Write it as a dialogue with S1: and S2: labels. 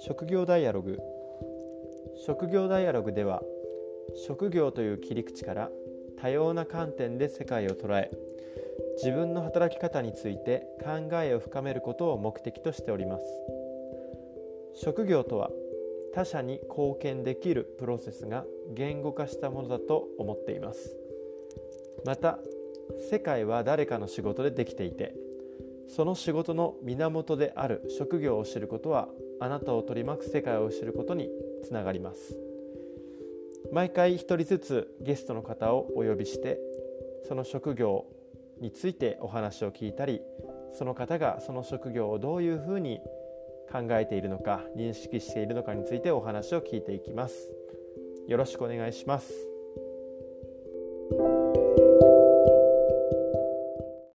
S1: 職業ダイアログ。職業ダイアログでは職業という切り口から多様な観点で世界を捉え自分の働き方について考えを深めることを目的としております。職業とは他者に貢献できるプロセスが言語化したものだと思っています。また世界は誰かの仕事でできていてその仕事の源である職業を知ることはあなたを取り巻く世界を知ることにつながります。毎回一人ずつゲストの方をお呼びしてその職業についてお話を聞いたりその方がその職業をどういうふうに考えているのか認識しているのかについてお話を聞いていきます。よろしくお願いします。